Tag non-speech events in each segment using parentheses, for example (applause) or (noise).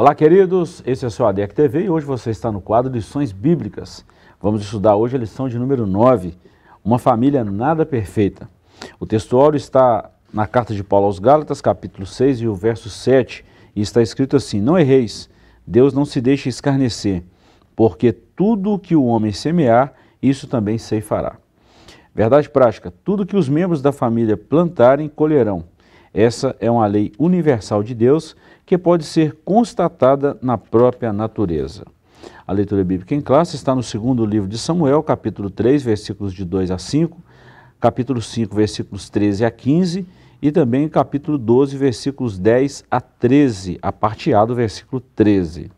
Olá, queridos. Esse é o seu ADEC TV e hoje você está no quadro Lições Bíblicas. Vamos estudar hoje a lição de número 9, Uma Família Nada Perfeita. O textuário está na carta de Paulo aos Gálatas, capítulo 6 e o verso 7, e está escrito assim: Não erreis, Deus não se deixa escarnecer, porque tudo o que o homem semear, isso também ceifará. Verdade prática: tudo que os membros da família plantarem, colherão. Essa é uma lei universal de Deus que pode ser constatada na própria natureza. A leitura bíblica em classe está no segundo livro de Samuel, capítulo 3, versículos de 2 a 5, capítulo 5, versículos 13 a 15 e também capítulo 12, versículos 10 a 13, a parte A do versículo 13.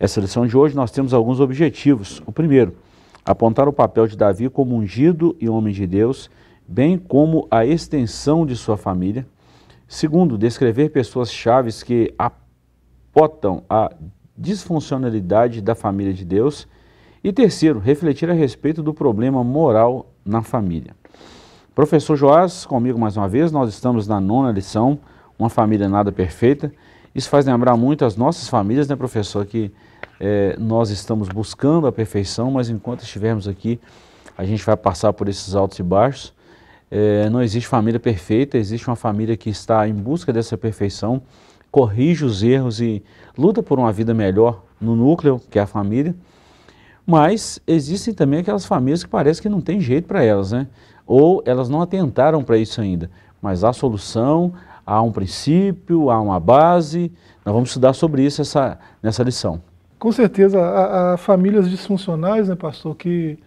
Essa lição de hoje nós temos alguns objetivos. O primeiro, apontar o papel de Davi como ungido e homem de Deus, bem como a extensão de sua família. Segundo, descrever pessoas chaves que apotam a disfuncionalidade da família de Deus. E terceiro, refletir a respeito do problema moral na família. Professor Joás, comigo mais uma vez, nós estamos na nona lição, Uma Família Nada Perfeita. Isso faz lembrar muito as nossas famílias, né, professor, que é, nós estamos buscando a perfeição, mas enquanto estivermos aqui, a gente vai passar por esses altos e baixos. É, não existe família perfeita, existe uma família que está em busca dessa perfeição, corrige os erros e luta por uma vida melhor no núcleo, que é a família. Mas existem também aquelas famílias que parece que não tem jeito para elas, né? ou elas não atentaram para isso ainda. Mas há solução, há um princípio, há uma base. Nós vamos estudar sobre isso essa, nessa lição. Com certeza, há, há famílias disfuncionais, né, pastor, que,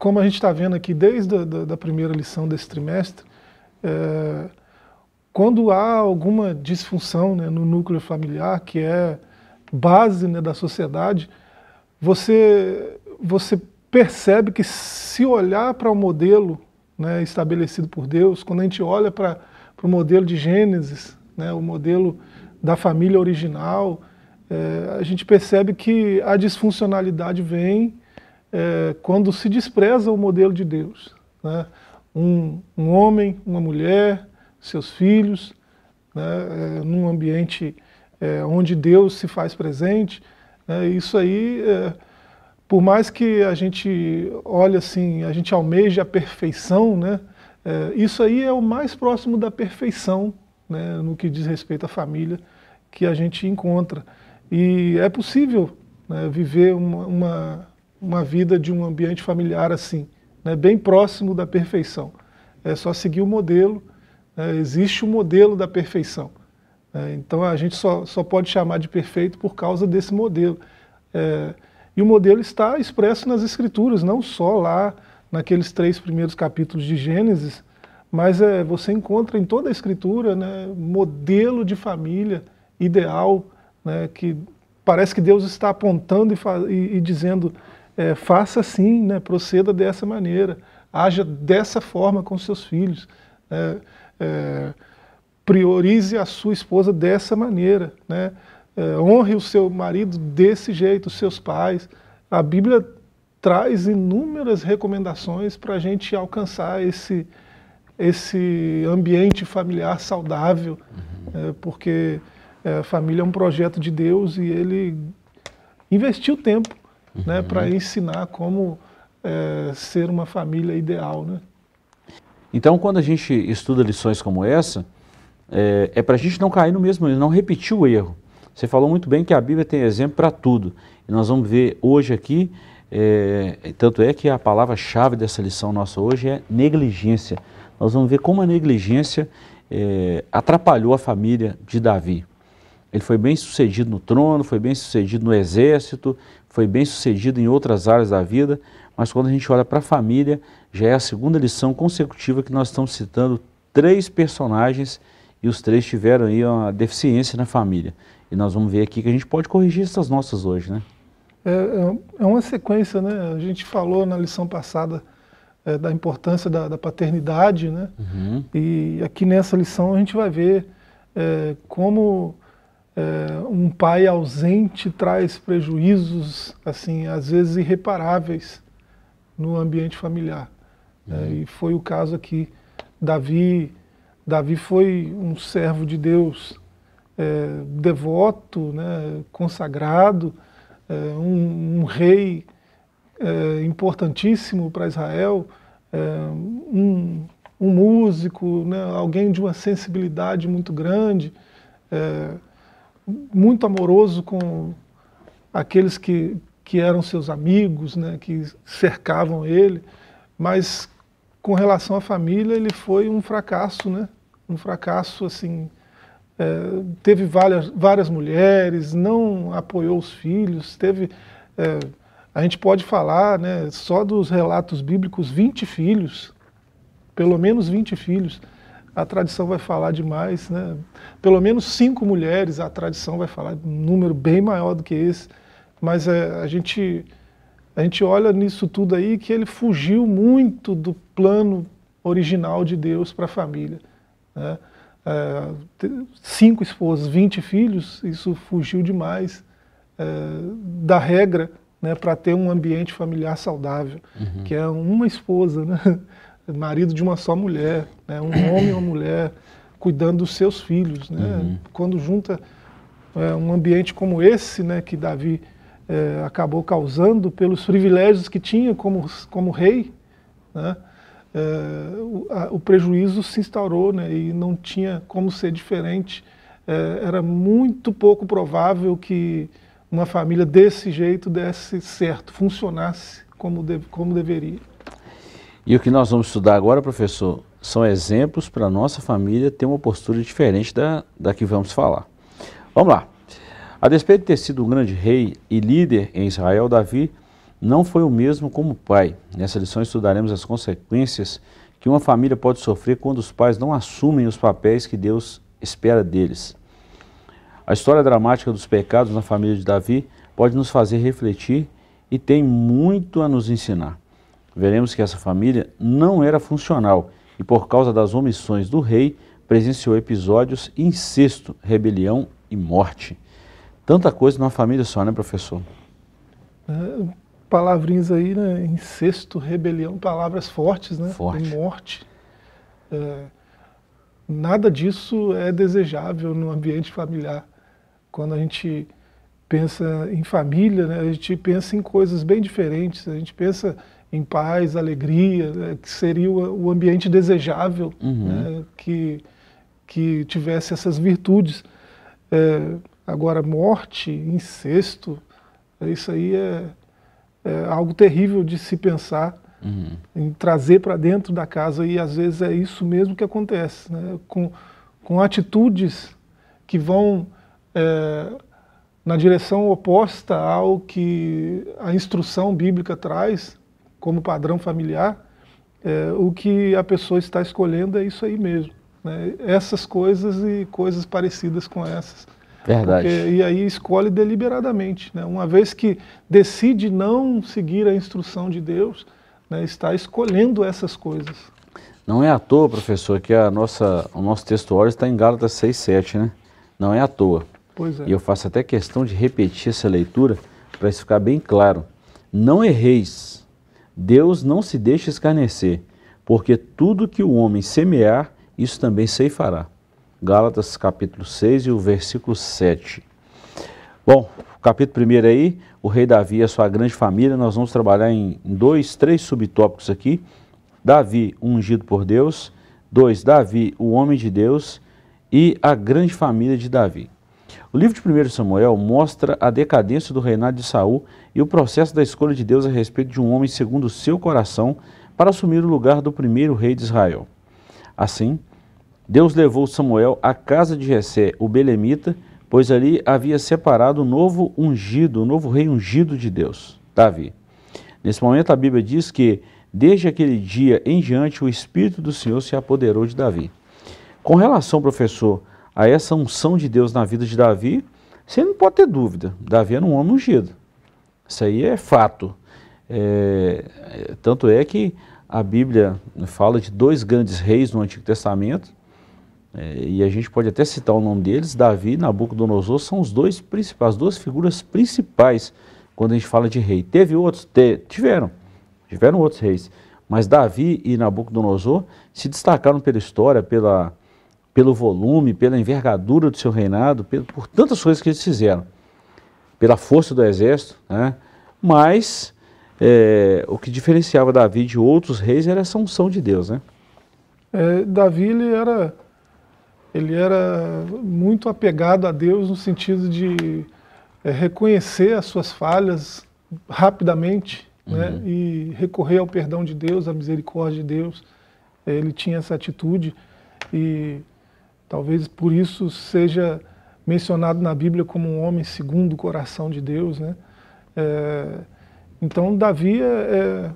como a gente está vendo aqui desde a da, da primeira lição desse trimestre, é, quando há alguma disfunção né, no núcleo familiar, que é base né, da sociedade, você, você percebe que se olhar para o modelo né, estabelecido por Deus, quando a gente olha para o modelo de Gênesis, né, o modelo da família original, é, a gente percebe que a disfuncionalidade vem é, quando se despreza o modelo de Deus. Né? Um, um, homem, uma mulher, seus filhos, né, é, num ambiente é, onde Deus se faz presente, né, isso aí é, por mais que a gente olhe assim, a gente almeje a perfeição, né, é, isso aí é o mais próximo da perfeição né, no que diz respeito à família que a gente encontra. E é possível né, viver uma, uma, uma, vida de um ambiente familiar assim, né, bem próximo da perfeição. É só seguir o modelo, né, existe o modelo da perfeição. Né, então a gente só, só pode chamar de perfeito por causa desse modelo. É, e o modelo está expresso nas Escrituras, não só lá naqueles três primeiros capítulos de Gênesis, mas é, você encontra em toda a Escritura né, modelo de família ideal, né, que parece que Deus está apontando e, e, e dizendo, é, faça assim, né, proceda dessa maneira, haja dessa forma com seus filhos, é, é priorize a sua esposa dessa maneira, né, é, honre o seu marido desse jeito, os seus pais. A Bíblia traz inúmeras recomendações para a gente alcançar esse, esse ambiente familiar saudável, uhum. é, porque é, a família é um projeto de Deus e ele investiu tempo né, uhum. né, para ensinar como é, ser uma família ideal. Né? Então, quando a gente estuda lições como essa, é, é para a gente não cair no mesmo, não repetir o erro. Você falou muito bem que a Bíblia tem exemplo para tudo. E nós vamos ver hoje aqui, é, tanto é que a palavra-chave dessa lição nossa hoje é negligência. Nós vamos ver como a negligência é, atrapalhou a família de Davi. Ele foi bem sucedido no trono, foi bem sucedido no exército, foi bem sucedido em outras áreas da vida, mas quando a gente olha para a família, já é a segunda lição consecutiva que nós estamos citando três personagens e os três tiveram aí uma deficiência na família. E nós vamos ver aqui que a gente pode corrigir essas nossas hoje, né? É, é, é uma sequência, né? A gente falou na lição passada é, da importância da, da paternidade, né? Uhum. E aqui nessa lição a gente vai ver é, como é, um pai ausente traz prejuízos, assim, às vezes irreparáveis no ambiente familiar. É, e foi o caso aqui. Davi, Davi foi um servo de Deus, é, devoto, né, consagrado, um, um, rei importantíssimo para Israel, é, um, um, músico, né, alguém de uma sensibilidade muito grande, é, muito amoroso com aqueles que, que eram seus amigos, né, que cercavam ele, mas com relação à família ele foi um fracasso, né? Um fracasso assim, é, teve várias, várias mulheres, não apoiou os filhos, teve, é, a gente pode falar, né, só dos relatos bíblicos, 20 filhos, pelo menos 20 filhos, a tradição vai falar demais, né? Pelo menos cinco mulheres, a tradição vai falar um número bem maior do que esse. Mas é, a, gente, a gente olha nisso tudo aí que ele fugiu muito do plano original de Deus para a família. Né? É, cinco esposas, 20 filhos, isso fugiu demais é, da regra né, para ter um ambiente familiar saudável, uhum. que é uma esposa, né? Marido de uma só mulher, né? um (clears throat) homem e uma mulher cuidando dos seus filhos. Né? Uhum. Quando junta é, um ambiente como esse, né, que Davi é, acabou causando pelos privilégios que tinha como, como rei, né, é, o, a, o, prejuízo se instaurou né, e não tinha como ser diferente. É, era muito pouco provável que uma família desse jeito desse certo, funcionasse como, de, como deveria. E o que nós vamos estudar agora, professor, são exemplos para a nossa família ter uma postura diferente da, da que vamos falar. Vamos lá. A despeito de ter sido um grande rei e líder em Israel, Davi não foi o mesmo como pai. Nessa lição estudaremos as consequências que uma família pode sofrer quando os pais não assumem os papéis que Deus espera deles. A história dramática dos pecados na família de Davi pode nos fazer refletir e tem muito a nos ensinar. Veremos que essa família não era funcional e, por causa das omissões do rei, presenciou episódios incesto, rebelião e morte. Tanta coisa numa família só, né, professor? É, palavrinhas aí, né? Incesto, rebelião, palavras fortes, né? Forte. morte. É, nada disso é desejável no ambiente familiar. Quando a gente pensa em família, né, a gente pensa em coisas bem diferentes. A gente pensa em paz, alegria, né, que seria o, o ambiente desejável, uhum. né, que, que tivesse essas virtudes. É, Agora, morte, incesto, isso aí é, é algo terrível de se pensar, uhum. em trazer para dentro da casa, e às vezes é isso mesmo que acontece, né? com, com atitudes que vão é, na direção oposta ao que a instrução bíblica traz como padrão familiar, é, o que a pessoa está escolhendo é isso aí mesmo. Né? Essas coisas e coisas parecidas com essas. Verdade. Porque, e aí escolhe deliberadamente. Né? Uma vez que decide não seguir a instrução de Deus, né, está escolhendo essas coisas. Não é à toa, professor, que a nossa, o nosso texto hoje está em Gálatas 6, 7, né? Não é à toa. Pois é. E eu faço até questão de repetir essa leitura para isso ficar bem claro. Não erreis. Deus não se deixa escarnecer, porque tudo que o homem semear, isso também ceifará. Gálatas capítulo 6 e o versículo 7. Bom, capítulo 1 aí, o rei Davi e a sua grande família, nós vamos trabalhar em dois, três subtópicos aqui. Davi, ungido por Deus. Dois, Davi, o homem de Deus. E a grande família de Davi. O livro de 1 Samuel mostra a decadência do reinado de Saul e o processo da escolha de Deus a respeito de um homem segundo o seu coração para assumir o lugar do primeiro rei de Israel. Assim, Deus levou Samuel à casa de Jessé, o belemita, pois ali havia separado o novo ungido, o novo rei ungido de Deus, Davi. Nesse momento a Bíblia diz que desde aquele dia em diante o Espírito do Senhor se apoderou de Davi. Com relação, professor, a essa unção de Deus na vida de Davi, você não pode ter dúvida. Davi era um homem ungido. Isso aí é fato. É, tanto é que a Bíblia fala de dois grandes reis no Antigo Testamento, é, e a gente pode até citar o nome deles, Davi e Nabucodonosor são os dois principais, as duas figuras principais quando a gente fala de rei. Teve outros? Te, tiveram, tiveram outros reis, mas Davi e Nabucodonosor se destacaram pela história, pela, pelo volume, pela envergadura do seu reinado, por tantas coisas que eles fizeram, pela força do exército, né? mas é, o que diferenciava Davi de outros reis era essa unção de Deus. Né? É, Davi ele era, ele era muito apegado a Deus no sentido de é, reconhecer as suas falhas rapidamente né, uhum. né, e recorrer ao perdão de Deus, à misericórdia de Deus. Ele tinha essa atitude e talvez por isso seja mencionado na Bíblia como um homem segundo o coração de Deus. Né? É, então, Davi é, é,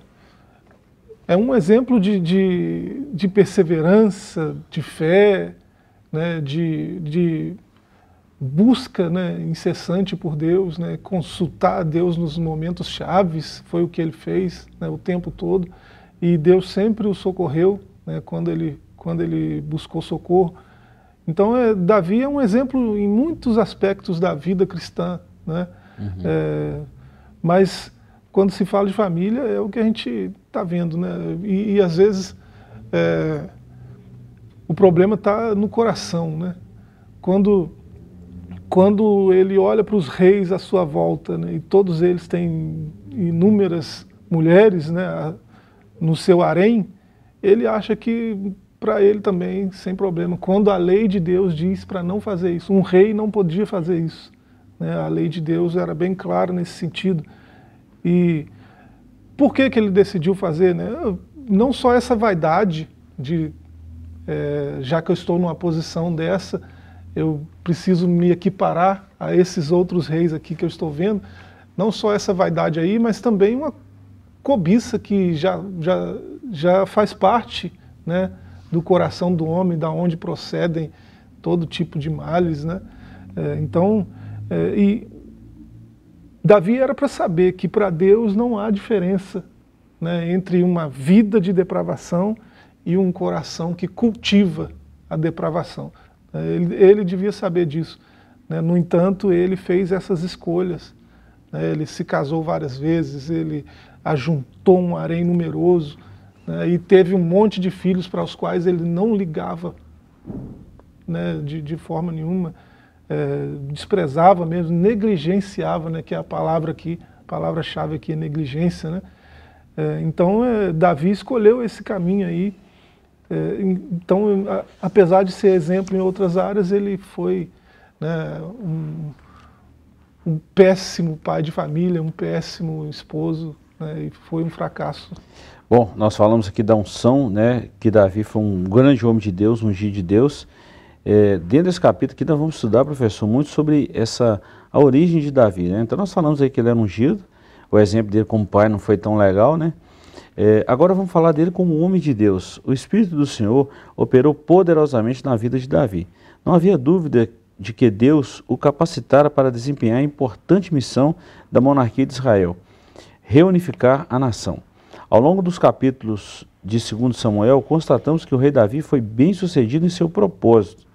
é um exemplo de, de, de, perseverança, de fé, né, de, de busca né, incessante por Deus, né, consultar a Deus nos momentos chaves, foi o que ele fez né, o tempo todo, e Deus sempre o socorreu né, quando, ele, quando ele buscou socorro. Então, é, Davi é um exemplo em muitos aspectos da vida cristã, né? Uhum. É, mas quando se fala de família, é o que a gente está vendo, né? E, e às vezes é, o problema está no coração, né? Quando, quando ele olha para os reis à sua volta, né? e todos eles têm inúmeras mulheres né? no seu harém, ele acha que para ele também, sem problema, quando a lei de Deus diz para não fazer isso, um rei não podia fazer isso. Né? A lei de Deus era bem clara nesse sentido. E por que, que ele decidiu fazer? Né? Não só essa vaidade de, é, já que eu estou numa posição dessa, eu preciso me equiparar a esses outros reis aqui que eu estou vendo, não só essa vaidade aí, mas também uma cobiça que já, já, já faz parte né, do coração do homem, da onde procedem todo tipo de males. Né? É, então, é, e Davi era para saber que para Deus não há diferença né, entre uma vida de depravação e um coração que cultiva a depravação. É, ele, ele devia saber disso. Né? No entanto, ele fez essas escolhas. Né? Ele se casou várias vezes, ele ajuntou um harém numeroso né? e teve um monte de filhos para os quais ele não ligava né, de, de forma nenhuma é, desprezava mesmo, negligenciava, né, que é a palavra aqui, palavra-chave aqui é negligência. Né? É, então, é, Davi escolheu esse caminho aí. É, então, a, apesar de ser exemplo em outras áreas, ele foi né, um, um, péssimo pai de família, um péssimo esposo, né, e foi um fracasso. Bom, nós falamos aqui da unção, né, que Davi foi um grande homem de Deus, um ungido de Deus, é, dentro desse capítulo aqui nós vamos estudar, professor, muito sobre essa a origem de Davi. Né? Então nós falamos aí que ele era ungido, o exemplo dele como pai não foi tão legal, né? É, agora vamos falar dele como homem de Deus. O Espírito do Senhor operou poderosamente na vida de Davi. Não havia dúvida de que Deus o capacitara para desempenhar a importante missão da monarquia de Israel, reunificar a nação. Ao longo dos capítulos de 2 Samuel, constatamos que o rei Davi foi bem sucedido em seu propósito.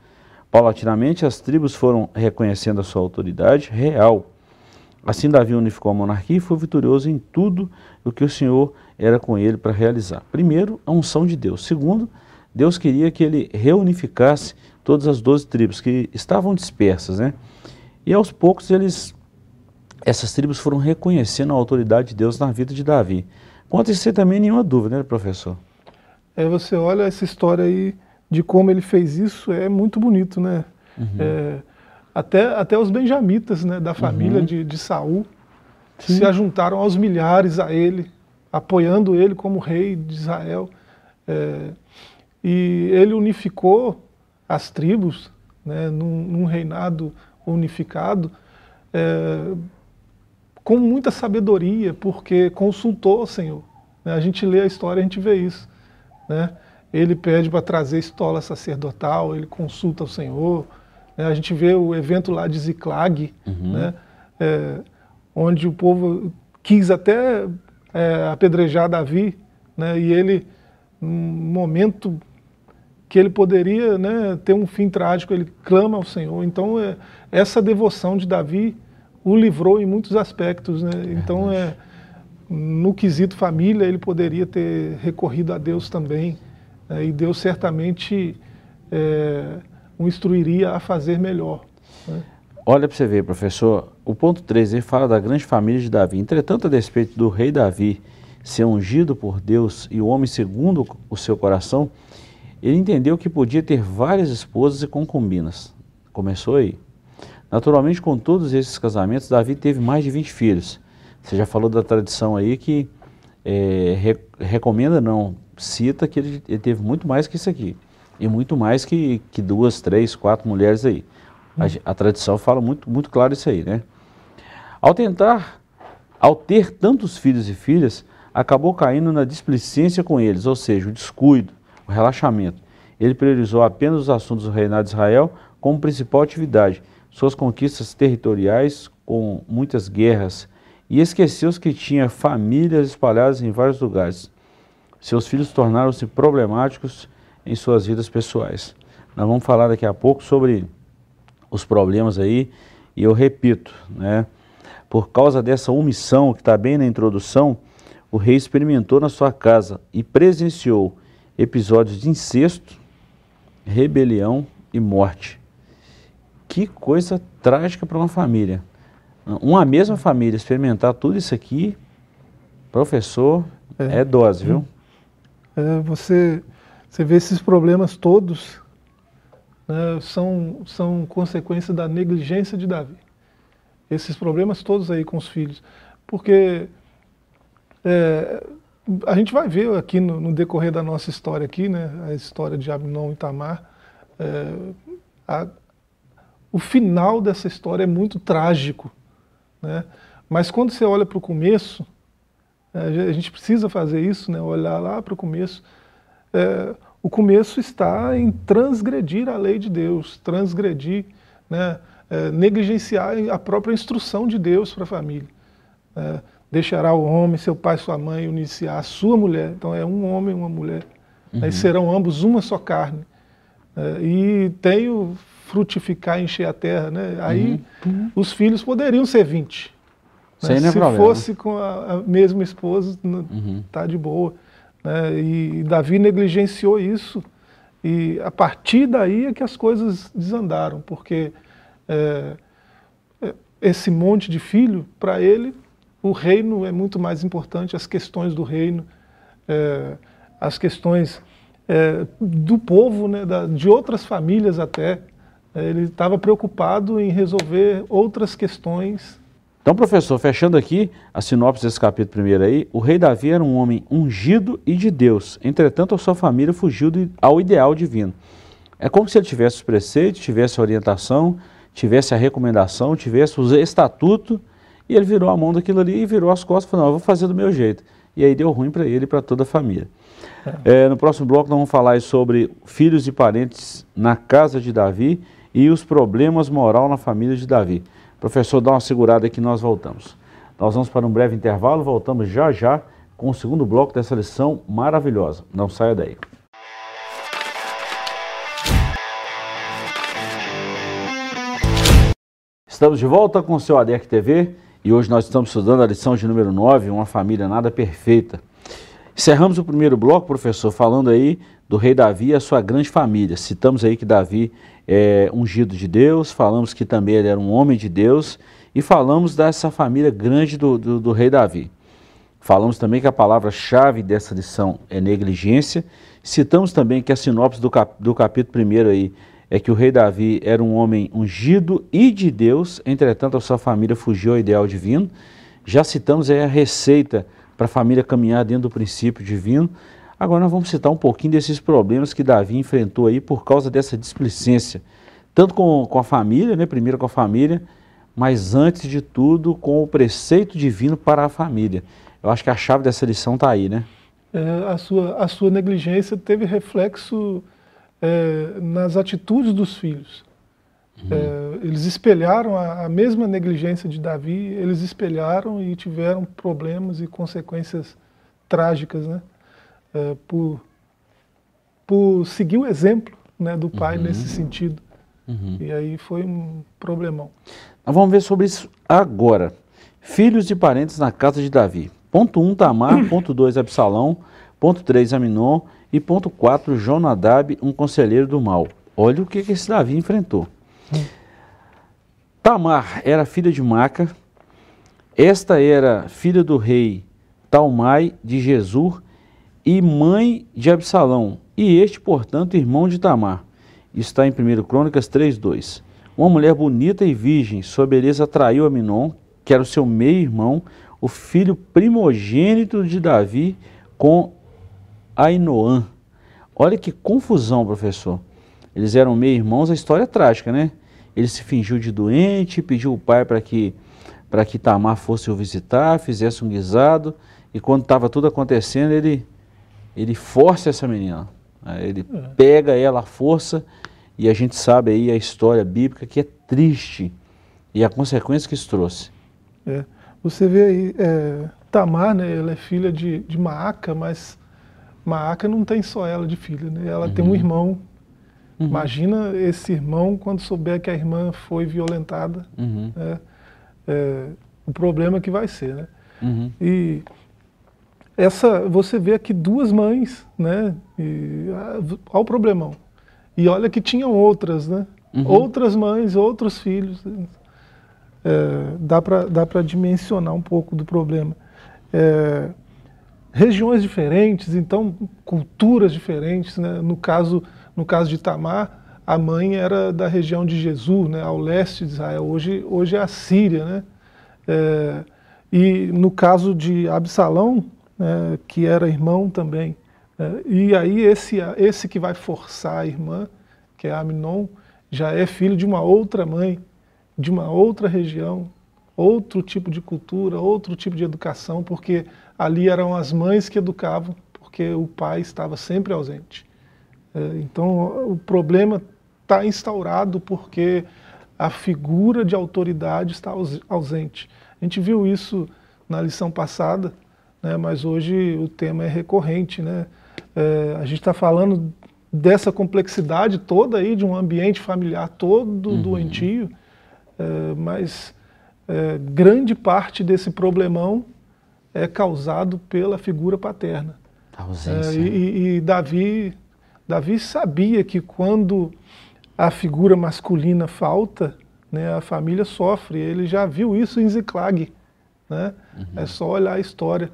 Paulatinamente, as tribos foram reconhecendo a sua autoridade real. Assim, Davi unificou a monarquia e foi vitorioso em tudo o que o Senhor era com ele para realizar. Primeiro, a unção de Deus. Segundo, Deus queria que ele reunificasse todas as doze tribos que estavam dispersas, né? E aos poucos eles, essas tribos foram reconhecendo a autoridade de Deus na vida de Davi. Quanto a isso, também nenhuma dúvida, né, professor? É, você olha essa história aí de como ele fez isso, é muito bonito, né? Uhum. É, até, até os benjamitas né, da família uhum. de, de Saul Sim. se ajuntaram aos milhares a ele, apoiando ele como rei de Israel. É, e ele unificou as tribos né, num, num reinado unificado é, com muita sabedoria, porque consultou o Senhor. Né? A gente lê a história, a gente vê isso. Né? ele pede para trazer estola sacerdotal, ele consulta o Senhor. Né? A gente vê o evento lá de Ziklag, uhum. né? É, onde o povo quis até é, apedrejar Davi, né? e ele, num momento que ele poderia né, ter um fim trágico, ele clama ao Senhor. Então, é, essa devoção de Davi o livrou em muitos aspectos. Né? Então, é, no quesito família, ele poderia ter recorrido a Deus também. É, e Deus certamente é, o instruiria a fazer melhor. Né? Olha para você ver, professor, o ponto 3 ele fala da grande família de Davi. Entretanto, a despeito do rei Davi ser ungido por Deus e o homem segundo o seu coração, ele entendeu que podia ter várias esposas e concubinas. Começou aí. Naturalmente, com todos esses casamentos, Davi teve mais de 20 filhos. Você já falou da tradição aí que é, re, recomenda, não, cita que ele, ele, teve muito mais que isso aqui. E muito mais que, que duas, três, quatro mulheres aí. A, a, tradição fala muito, muito claro isso aí, né? Ao tentar, ao ter tantos filhos e filhas, acabou caindo na displicência com eles, ou seja, o descuido, o relaxamento. Ele priorizou apenas os assuntos do reinado de Israel como principal atividade, suas conquistas territoriais com muitas guerras, e esqueceu-se que tinha famílias espalhadas em vários lugares. Seus filhos tornaram-se problemáticos em suas vidas pessoais. Nós vamos falar daqui a pouco sobre os problemas aí, e eu repito, né, por causa dessa omissão que está bem na introdução, o rei experimentou na sua casa e presenciou episódios de incesto, rebelião e morte. Que coisa trágica para uma família. Uma mesma família experimentar tudo isso aqui, professor, é, é dose, viu? É, você, você vê esses problemas todos né, são, são consequência da negligência de Davi. Esses problemas todos aí com os filhos. Porque é, a gente vai ver aqui no, no, decorrer da nossa história aqui, né, a história de Abnon e Tamar, é, a, o final dessa história é muito trágico. Né? Mas quando você olha para o começo, é, a gente precisa fazer isso, né? olhar lá para o começo. É, o começo está em transgredir a lei de Deus, transgredir, né? É, negligenciar a própria instrução de Deus para a família. É, deixará o homem, seu pai, sua mãe, iniciar a sua mulher. Então é um homem e uma mulher. Uhum. Aí serão ambos uma só carne. É, e tenho frutificar, encher a terra, né? Aí uhum. os filhos poderiam ser 20. Né? É Se problema. fosse com a, a mesma esposa, uhum. tá de boa. Né? E, e Davi negligenciou isso. E a partir daí é que as coisas desandaram, porque é, é esse monte de filho, para ele, o reino é muito mais importante, as questões do reino, é, as questões é, do povo, né, da, de outras famílias até, ele estava preocupado em resolver outras questões. Então, professor, fechando aqui a sinopse desse capítulo primeiro aí, o rei Davi era um homem ungido e de Deus, entretanto a sua família fugiu ao ideal divino. É como se ele tivesse os preceitos, tivesse a orientação, tivesse a recomendação, tivesse o estatuto, e ele virou a mão daquilo ali e virou as costas e falou, não, eu vou fazer do meu jeito. E aí deu ruim para ele e para toda a família. É. É, no próximo bloco nós vamos falar sobre filhos e parentes na casa de Davi, e os problemas moral na família de Davi. Professor, dá uma segurada aqui nós voltamos. Nós vamos para um breve intervalo, voltamos já já com o segundo bloco dessa lição maravilhosa. Não saia daí. Estamos de volta com o seu ADEC TV e hoje nós estamos estudando a lição de número 9, Uma Família Nada Perfeita. Encerramos o primeiro bloco, professor, falando aí do rei Davi e a sua grande família. Citamos aí que Davi é ungido de Deus, falamos que também ele era um homem de Deus e falamos dessa família grande do, do, do rei Davi. Falamos também que a palavra-chave dessa lição é negligência. Citamos também que a sinopse do, cap, do capítulo 1 aí é que o rei Davi era um homem ungido e de Deus, entretanto a sua família fugiu ao ideal divino. Já citamos aí a receita para a família caminhar dentro do princípio divino. Agora nós vamos citar um pouquinho desses problemas que Davi enfrentou aí por causa dessa displicência, tanto com, com a família, né, primeiro com a família, mas antes de tudo com o preceito divino para a família. Eu acho que a chave dessa lição está aí, né? É, a, sua, a sua negligência teve reflexo é, nas atitudes dos filhos. Uhum. É, eles espelharam a, a, mesma negligência de Davi, eles espelharam e tiveram problemas e consequências trágicas, né? É, por, por seguir o exemplo né, do pai uhum. nesse sentido. Uhum. E aí foi um problemão. Nós vamos ver sobre isso agora. Filhos e parentes na casa de Davi. Ponto 1, um, Tamar. (coughs) ponto 2, Absalão. Ponto 3, Aminon. E ponto 4, Jonadab, um conselheiro do mal. olha o que, que esse Davi enfrentou. Hum. Tamar era filha de Maca, esta era filha do rei Talmai de Jesus e mãe de Absalão, e este, portanto, irmão de Tamar. Está em 1 Crônicas 3:2. Uma mulher bonita e virgem, sua beleza atraiu Aminon, que era o seu meio-irmão, o filho primogênito de Davi, com Ainoã. Olha que confusão, professor. Eles eram meio-irmãos, a história é trágica, né? Ele se fingiu de doente, pediu o pai para que para que Tamar fosse o visitar, fizesse um guisado, e quando estava tudo acontecendo, ele ele força essa menina. Ele é. pega ela à força, e a gente sabe aí a história bíblica que é triste e a consequência que isso trouxe. É. Você vê aí, é, Tamar, né, ela é filha de, de Maaca, mas Maaca não tem só ela de filha, né? ela uhum. tem um uhum. irmão. Uhum. Imagina esse irmão quando souber que a irmã foi violentada, uhum. né? é, o problema que vai ser. Né? Uhum. E essa, você vê aqui duas mães, né? E, olha o problemão. E olha que tinham outras, né? Uhum. Outras mães, outros filhos é, dá para dimensionar um pouco do problema. É, regiões diferentes, então culturas diferentes. Né? No, caso, no caso de Tamar, a mãe era da região de Jesus, né? ao leste de Israel. Hoje, hoje é a Síria. Né? É, e no caso de Absalão, né, que era irmão também. Né? E aí esse, esse que vai forçar a irmã, que é Aminon, já é filho de uma outra mãe, de uma outra região, outro tipo de cultura, outro tipo de educação, porque ali eram as mães que educavam, porque o pai estava sempre ausente. É, então o problema está instaurado porque a figura de autoridade está ausente. A gente viu isso na lição passada, né, mas hoje o tema é recorrente. Né? É, a gente está falando dessa complexidade toda aí, de um ambiente familiar todo uhum. doentio, é, mas é, grande parte desse problemão é causado pela figura paterna. A ausência. É, e, e Davi, Davi sabia que quando a figura masculina falta, né, a família sofre. Ele já viu isso em Ziklag. Né? Uhum. É só olhar a história.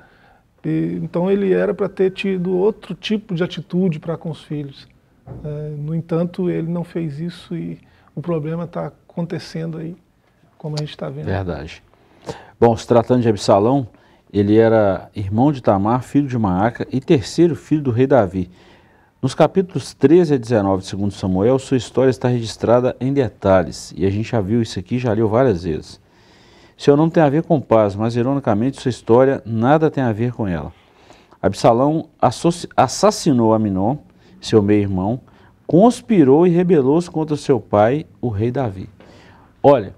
E, então ele era para ter tido outro tipo de atitude para com os filhos. É, no entanto, ele não fez isso e o problema está acontecendo aí, como a gente está vendo. Verdade. Bom, se tratando de Absalão, ele era irmão de Tamar, filho de Maaca e terceiro filho do rei Davi. Nos capítulos 13 a 19 de 2 Samuel, sua história está registrada em detalhes, e a gente já viu isso aqui, já leu várias vezes. Seu nome tem a ver com paz, mas ironicamente sua história nada tem a ver com ela. Absalão assassinou Aminon, seu meio-irmão, conspirou e rebelou-se contra seu pai, o rei Davi. Olha,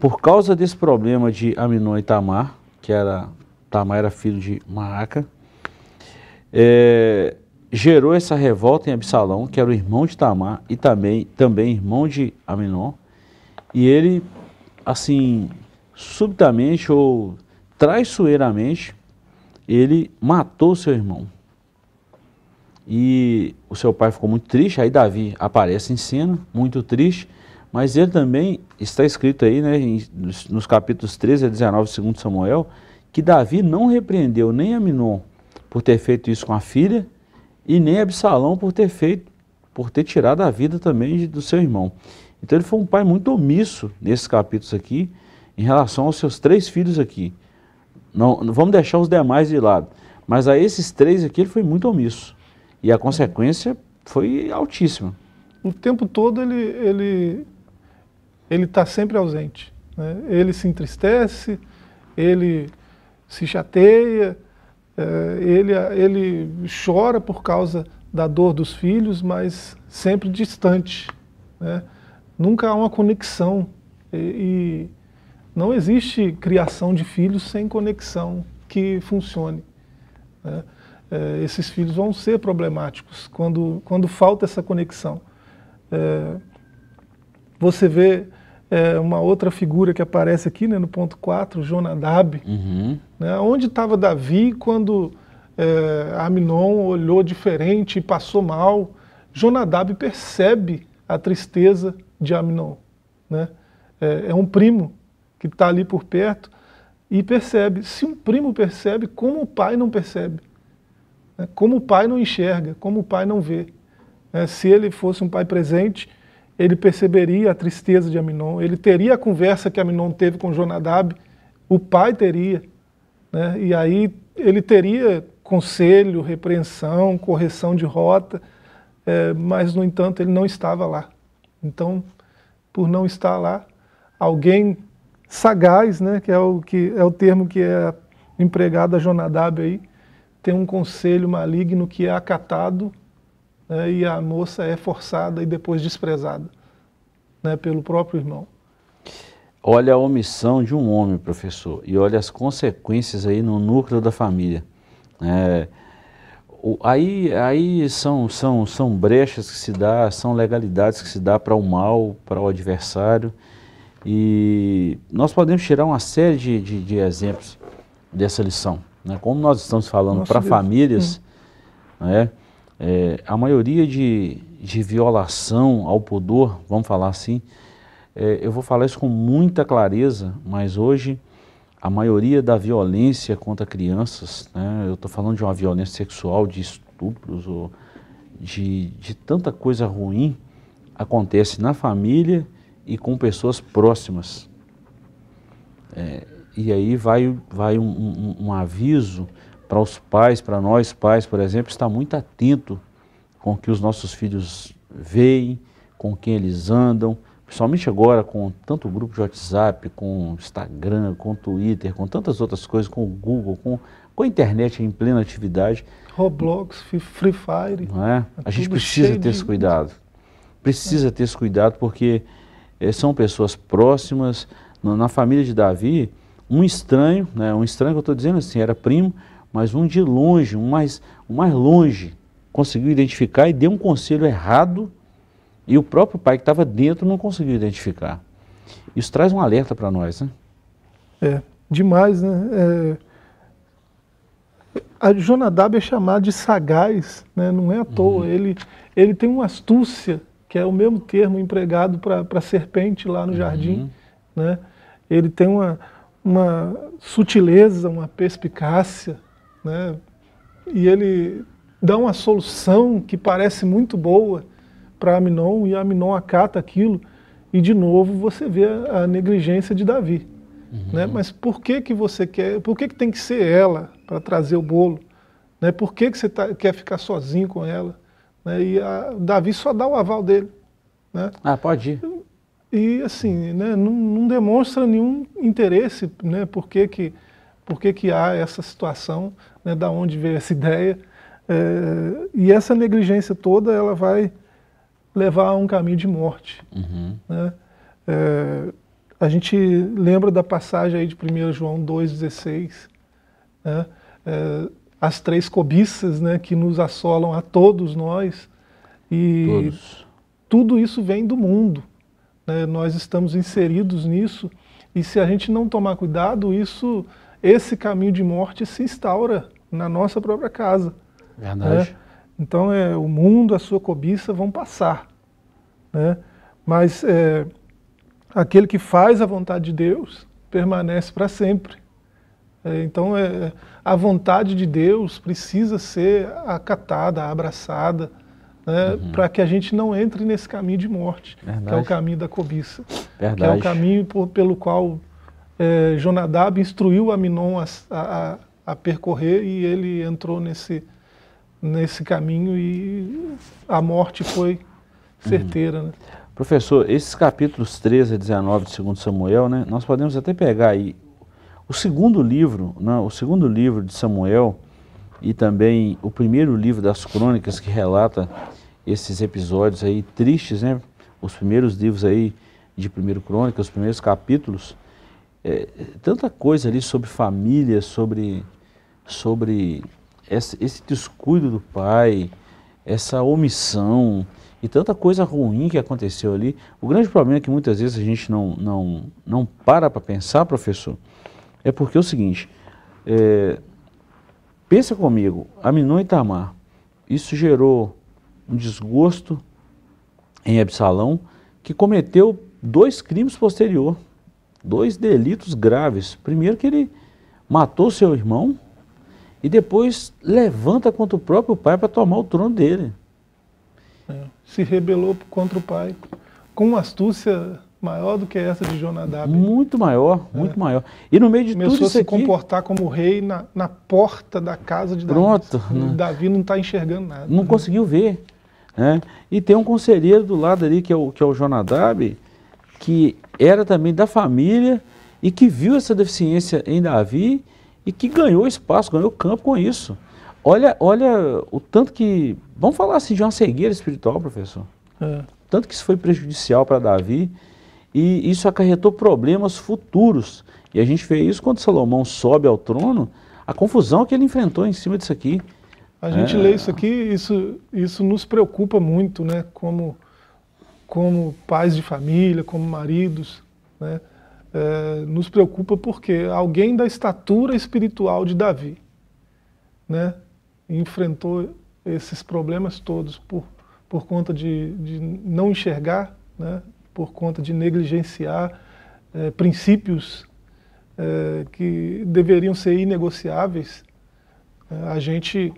por causa desse problema de Aminon e Tamar, que era Tamar era filho de Maaca, é, gerou essa revolta em Absalão, que era o irmão de Tamar e também, também irmão de Aminon, e ele, assim, subitamente ou traiçoeiramente, ele matou seu irmão. E o seu pai ficou muito triste, aí Davi aparece em cena, muito triste, mas ele também, está escrito aí, né, nos, capítulos 13 a 19 de 2 Samuel, que Davi não repreendeu nem Aminon por ter feito isso com a filha, e nem Absalão por ter feito, por ter tirado a vida também do seu irmão. Então ele foi um pai muito omisso nesses capítulos aqui, em relação aos seus três filhos aqui. Não, vamos deixar os demais de lado. Mas a esses três aqui ele foi muito omisso. E a consequência foi altíssima. O tempo todo ele ele ele está sempre ausente. Né? Ele se entristece, ele se chateia, é, ele, ele chora por causa da dor dos filhos, mas sempre distante. Né? Nunca há uma conexão. E não existe criação de filhos sem conexão que funcione. Né? É, esses filhos vão ser problemáticos quando, quando falta essa conexão. É, você vê é, uma outra figura que aparece aqui né, no ponto 4, Jonadab. Uhum. Né, onde estava Davi quando é, Aminon olhou diferente e passou mal? Jonadab percebe a tristeza de Aminon. Né? É, é um primo que está ali por perto e percebe. Se um primo percebe, como o pai não percebe? Né? Como o pai não enxerga? Como o pai não vê? É, se ele fosse um pai presente, ele perceberia a tristeza de Aminon, ele teria a conversa que Aminon teve com Jonadab, o pai teria, né? e aí ele teria conselho, repreensão, correção de rota, é, mas no entanto ele não estava lá. Então, por não estar lá, alguém sagaz, né, que é o que é o termo que é empregado a Jonadab aí, tem um conselho maligno que é acatado né, e a moça é forçada e depois desprezada né, pelo próprio irmão. Olha a omissão de um homem, professor, e olha as consequências aí no núcleo da família. É, aí aí são, são, são brechas que se dá, são legalidades que se dá para o mal, para o adversário. E nós podemos tirar uma série de, de, de exemplos dessa lição. Né? Como nós estamos falando para famílias, hum. né? É, a maioria de, de violação ao pudor, vamos falar assim, é, eu vou falar isso com muita clareza, mas hoje a maioria da violência contra crianças, né, eu estou falando de uma violência sexual, de estupros, ou de, de tanta coisa ruim, acontece na família e com pessoas próximas. É, e aí vai, vai um, um, um aviso para os pais, para nós pais, por exemplo, estar muito atento com o que os nossos filhos veem, com quem eles andam, principalmente agora com tanto grupo de WhatsApp, com Instagram, com Twitter, com tantas outras coisas, com o Google, com, com a internet em plena atividade. Roblox, Free Fire. Não é? A gente precisa ter esse cuidado. Precisa é. ter esse cuidado porque é, são pessoas próximas. Na, na família de Davi, um estranho, né, um estranho que eu estou dizendo assim, era primo, mas um de longe, um mais, um mais longe, conseguiu identificar e deu um conselho errado e o próprio pai que estava dentro não conseguiu identificar. Isso traz um alerta para nós, né? É, demais, né? É... A Jonadab é chamado de sagaz, né? não é à toa. Uhum. Ele, ele tem uma astúcia, que é o mesmo termo empregado para serpente lá no uhum. jardim. Né? Ele tem uma, uma sutileza, uma perspicácia, né? E ele dá uma solução que parece muito boa para Aminon, e Aminon acata aquilo, e de novo você vê a, a negligência de Davi. Uhum. Né? Mas por que, que você quer, por que, que tem que ser ela para trazer o bolo? Né? Por que, que você tá, quer ficar sozinho com ela? Né? E a, Davi só dá o aval dele. Né? Ah, pode ir. E assim, né, não, não demonstra nenhum interesse, né, por que, que, por que, que há essa situação, né, da onde veio essa (laughs) ideia. É, e essa negligência toda ela vai levar a um caminho de morte. Uhum. Né? É, a gente lembra da passagem aí de 1 João 2,16, né? é, as três cobiças né, que nos assolam a todos nós, e todos. tudo isso vem do mundo. Né? Nós estamos inseridos nisso, e se a gente não tomar cuidado, isso esse caminho de morte se instaura na nossa própria casa. Verdade. Né? Então, é, o mundo, a sua cobiça vão passar. Né? Mas é, aquele que faz a vontade de Deus permanece para sempre. É, então, é, a vontade de Deus precisa ser acatada, abraçada, né, uhum. para que a gente não entre nesse caminho de morte, Verdade. que é o caminho da cobiça. Verdade. Que é o caminho por, pelo qual é, Jonadab instruiu Aminon a, a, a, percorrer e ele entrou nesse, nesse caminho e a morte foi certeira. Uhum. Né? Professor, esses capítulos 13 a 19 de 2 Samuel, né, nós podemos até pegar aí o segundo livro, né, o segundo livro de Samuel e também o primeiro livro das crônicas que relata esses episódios aí tristes, né? Os primeiros livros aí de primeiro crônica, os primeiros capítulos, é, tanta coisa ali sobre família, sobre, sobre esse, esse descuido do pai, essa omissão e tanta coisa ruim que aconteceu ali. O grande problema é que muitas vezes a gente não, não, não para para pensar, professor, é porque é o seguinte, é, pensa comigo, Aminon e Tamar, isso gerou um desgosto em Absalão, que cometeu dois crimes posterior, dois delitos graves. Primeiro que ele matou seu irmão e depois levanta contra o próprio pai para tomar o trono dele. É, se rebelou contra o pai com uma astúcia maior do que essa de Jonadab. Muito maior, é. muito maior. E no meio de Começou tudo isso aqui... A se comportar como rei na, na porta da casa de Davi. Pronto. Né? Davi não está enxergando nada. Não né? conseguiu ver. Né? E tem um conselheiro do lado ali, que é o, que é o Jonadab, que era também da família e que viu essa deficiência em Davi e que ganhou espaço, ganhou campo com isso. Olha, olha o tanto que. Vamos falar assim de uma cegueira espiritual, professor. É. Tanto que isso foi prejudicial para Davi e isso acarretou problemas futuros. E a gente vê isso quando Salomão sobe ao trono, a confusão que ele enfrentou em cima disso aqui. A gente é... lê isso aqui, isso, isso nos preocupa muito, né? Como, como pais de família, como maridos, né? É, nos preocupa porque alguém da estatura espiritual de Davi, né? Enfrentou esses problemas todos por, por conta de, de não enxergar, né? Por conta de negligenciar é, princípios é, que deveriam ser inegociáveis. É, a gente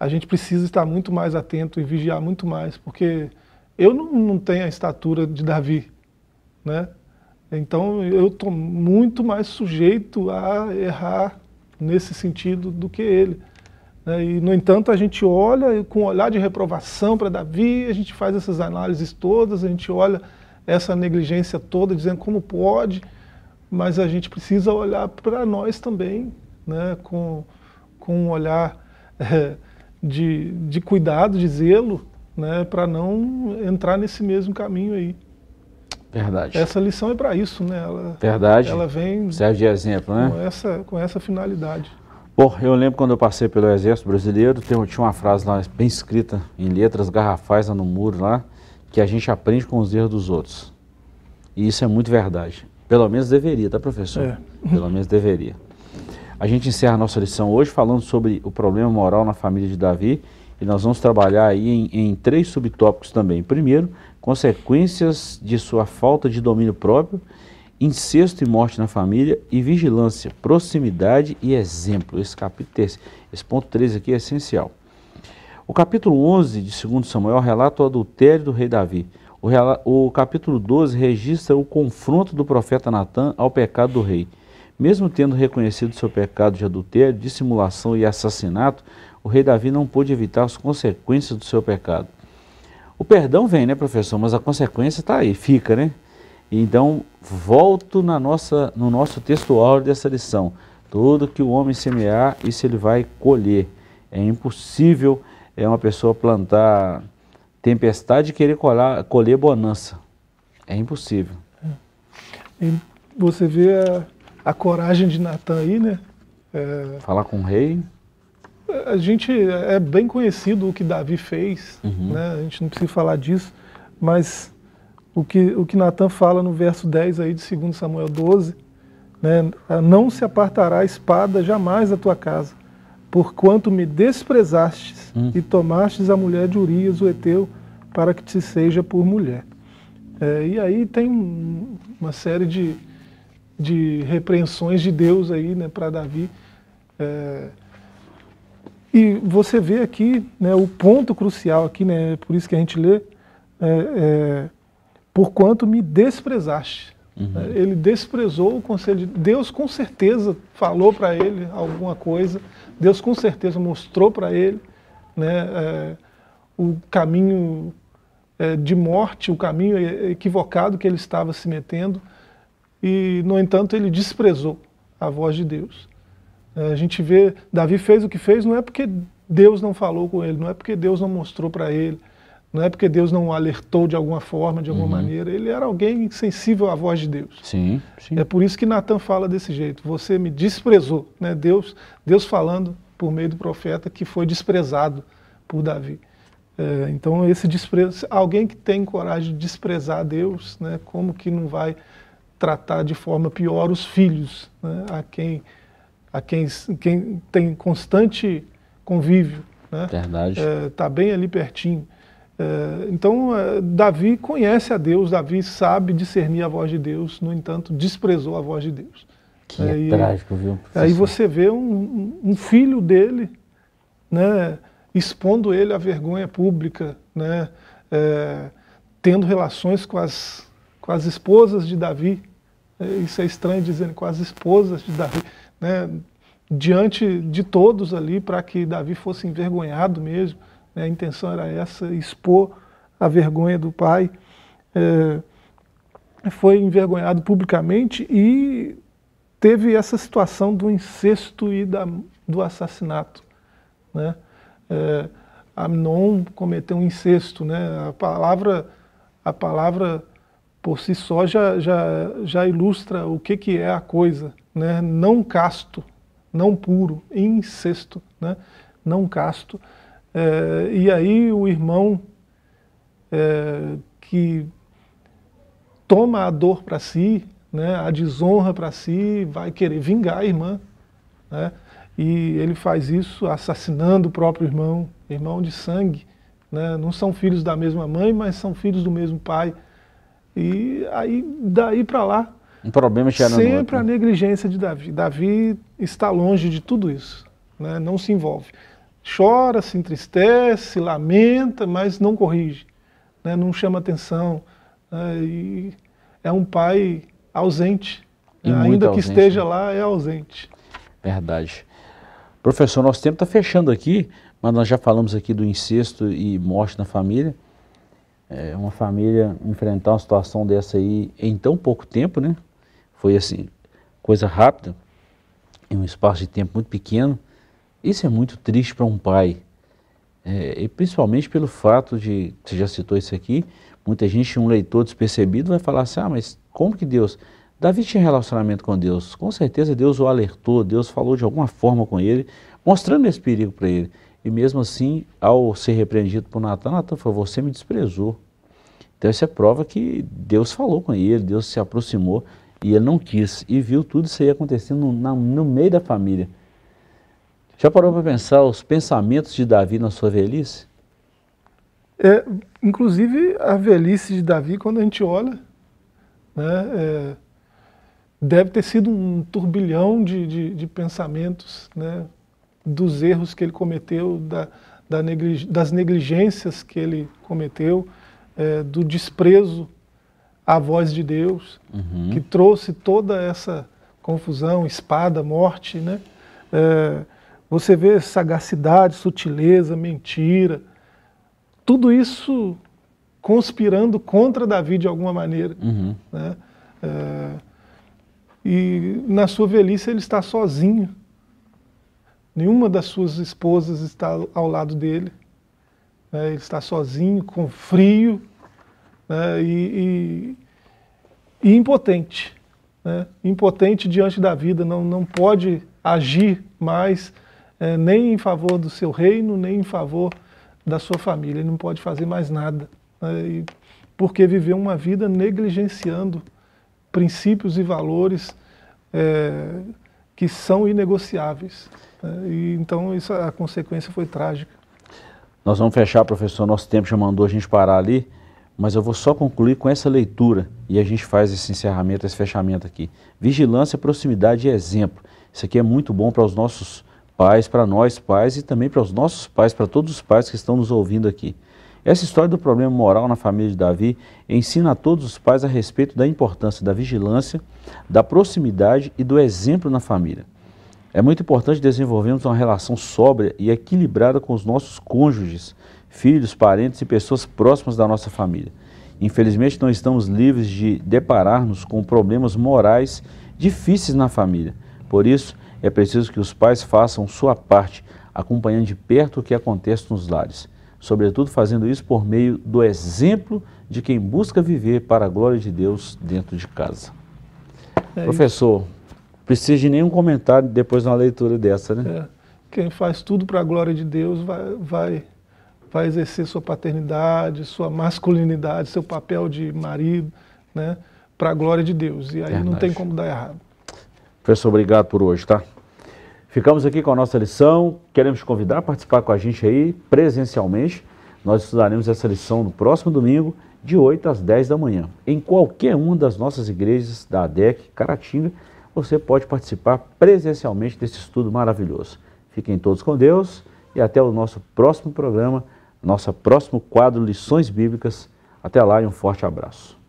a gente precisa estar muito mais atento e vigiar muito mais, porque eu não, não tenho a estatura de Davi, né? Então eu estou muito mais sujeito a errar nesse sentido do que ele. Né? E, no entanto, a gente olha com um olhar de reprovação para Davi, a gente faz essas análises todas, a gente olha essa negligência toda, dizendo como pode, mas a gente precisa olhar para nós também, né? com, com um olhar. É, de, de cuidado, de zelo, né, para não entrar nesse mesmo caminho aí. Verdade. Essa lição é para isso, né? Ela, Verdade. Ela vem serve de exemplo, né? Com essa, com essa finalidade. Pô, eu lembro quando eu passei pelo Exército Brasileiro, tinha uma frase lá bem escrita em letras garrafais lá no muro lá, que a gente aprende com os erros dos outros. E isso é muito verdade. Pelo menos deveria, tá, professor? É. Pelo menos deveria. A gente encerra a nossa lição hoje falando sobre o problema moral na família de Davi e nós vamos trabalhar aí em, em três subtópicos também. Primeiro, consequências de sua falta de domínio próprio, incesto e morte na família e vigilância, proximidade e exemplo. Esse capítulo, esse, esse ponto 3 aqui é essencial. O capítulo 11 de 2 Samuel relata o adultério do rei Davi. O, o capítulo 12 registra o confronto do profeta Natan ao pecado do rei. Mesmo tendo reconhecido seu pecado de adultério, dissimulação e assassinato, o rei Davi não pôde evitar as consequências do seu pecado. O perdão vem, né, professor? Mas a consequência está aí, fica, né? Então, volto na nossa, no nosso textual dessa lição. Tudo que o homem semear, isso ele vai colher. É impossível é uma pessoa plantar tempestade e querer colher, colher bonança. É impossível. E você vê a, a coragem de Natan aí, né? É, Falar com o rei. A gente é bem conhecido o que Davi fez, uhum. né? A gente não precisa falar disso, mas o que, o que Natan fala no verso 10 aí de 2 Samuel 12, né? Não se apartará a espada jamais da tua casa, porquanto me desprezastes uhum. e tomastes a mulher de Urias, o Eteu, para que te seja por mulher. É, e aí tem uma série de, de repreensões de Deus aí, né, para Davi. É, e você vê aqui, né, o ponto crucial aqui, né, por isso que a gente lê, é, é, por quanto me desprezaste. Uhum. Ele desprezou o conselho de Deus, com certeza falou para ele alguma coisa. Deus com certeza mostrou para ele, né, é, o caminho é, de morte, o caminho equivocado que ele estava se metendo e, no entanto, ele desprezou a voz de Deus. É, a gente vê, Davi fez o que fez, não é porque Deus não falou com ele, não é porque Deus não mostrou para ele, não é porque Deus não alertou de alguma forma, de alguma uhum. maneira. Ele era alguém sensível à voz de Deus. Sim, sim. É por isso que Natan fala desse jeito. Você me desprezou, né? Deus, Deus falando por meio do profeta que foi desprezado por Davi. É, então esse desprezo, alguém que tem coragem de desprezar Deus, né? Como que não vai tratar de forma pior os filhos, né, a quem a quem, quem tem constante convívio, né? Verdade. Está é, bem ali pertinho. É, então, é, Davi conhece a Deus, Davi sabe discernir a voz de Deus, no entanto, desprezou a voz de Deus. Que é, trágico, viu? Professor? Aí você vê um, um, filho dele, né, expondo ele à vergonha pública, né, é, tendo relações com as, com as esposas de Davi. É, isso é estranho dizendo com as esposas de Davi, né, diante de todos ali, para que Davi fosse envergonhado mesmo. Né, a intenção era essa, expor a vergonha do pai. É, foi envergonhado publicamente e teve essa situação do incesto e da, do assassinato. Né? É, Amnon cometeu um incesto. Né? A, palavra, a palavra por si só já, já, já ilustra o que, que é a coisa. Né? Não casto, não puro, incesto, né? não casto. É, e aí o irmão é, que toma a dor para si, né, a desonra para si, vai querer vingar a irmã. Né, e ele faz isso assassinando o próprio irmão, irmão de sangue. Né, não são filhos da mesma mãe, mas são filhos do mesmo pai. E aí, daí para lá, um problema sempre a negligência de Davi. Davi está longe de tudo isso, né, não se envolve. Chora, se entristece, se lamenta, mas não corrige, né, não chama atenção. Né, e é um pai ausente. E Ainda que ausente, esteja né? lá, é ausente. Verdade. Professor, nosso tempo está fechando aqui, mas nós já falamos aqui do incesto e morte na família. É uma família enfrentar uma situação dessa aí em tão pouco tempo, né? Foi assim, coisa rápida, em um espaço de tempo muito pequeno. Isso é muito triste para um pai. É, e principalmente pelo fato de, você já citou isso aqui, muita gente, um leitor despercebido, vai falar assim, ah, mas como que Deus... Davi tinha relacionamento com Deus, com certeza Deus o alertou, Deus falou de alguma forma com ele, mostrando esse perigo para ele. E mesmo assim, ao ser repreendido por Natan, Natan falou, você me desprezou. Então isso é prova que Deus falou com ele, Deus se aproximou e ele não quis. E viu tudo isso aí acontecendo no, no meio da família. Já parou para pensar os pensamentos de Davi na sua velhice? É, inclusive a velhice de Davi, quando a gente olha, né, é, deve ter sido um turbilhão de, de, de pensamentos, né, dos erros que ele cometeu, da, da neglig, das negligências que ele cometeu, é, do desprezo à voz de Deus, uhum. que trouxe toda essa confusão, espada, morte. Né? É, você vê sagacidade, sutileza, mentira, tudo isso conspirando contra Davi de alguma maneira. Uhum. Né? É, e na sua velhice ele está sozinho. Nenhuma das suas esposas está ao lado dele. Né? Ele está sozinho, com frio né? e, e, e, impotente. Né? Impotente diante da vida, não, não pode agir mais é, nem em favor do seu reino, nem em favor da sua família. Ele não pode fazer mais nada né, porque viveu uma vida negligenciando princípios e valores é, que são inegociáveis. Né, e, então isso, a consequência foi trágica. Nós vamos fechar, professor, nosso tempo já mandou a gente parar ali, mas eu vou só concluir com essa leitura e a gente faz esse encerramento, esse fechamento aqui. Vigilância, proximidade e exemplo. Isso aqui é muito bom para os nossos pais, para nós pais e também para os nossos pais, para todos os pais que estão nos ouvindo aqui. Essa história do problema moral na família de Davi ensina a todos os pais a respeito da importância da vigilância, da proximidade e do exemplo na família. É muito importante desenvolvermos uma relação sóbria e equilibrada com os nossos cônjuges, filhos, parentes e pessoas próximas da nossa família. Infelizmente, não estamos livres de deparar-nos com problemas morais difíceis na família. Por isso, é preciso que os pais façam sua parte, acompanhando de perto o que acontece nos lares sobretudo fazendo isso por meio do exemplo de quem busca viver para a glória de Deus dentro de casa. É Professor, isso. precisa de nenhum comentário depois de uma leitura dessa, né? É. Quem faz tudo para a glória de Deus vai, vai, vai exercer sua paternidade, sua masculinidade, seu papel de marido, né? Para a glória de Deus. E aí Verdade. não tem como dar errado. Professor, obrigado por hoje, tá? Ficamos aqui com a nossa lição. Queremos te convidar a participar com a gente aí presencialmente Nós estudaremos essa lição no próximo domingo, de 8 às 10 da manhã. Em qualquer uma das nossas igrejas da ADEC Caratinga, você pode participar presencialmente desse estudo maravilhoso. Fiquem todos com Deus e até o nosso próximo programa, nosso próximo quadro Lições Bíblicas. Até lá e um forte abraço.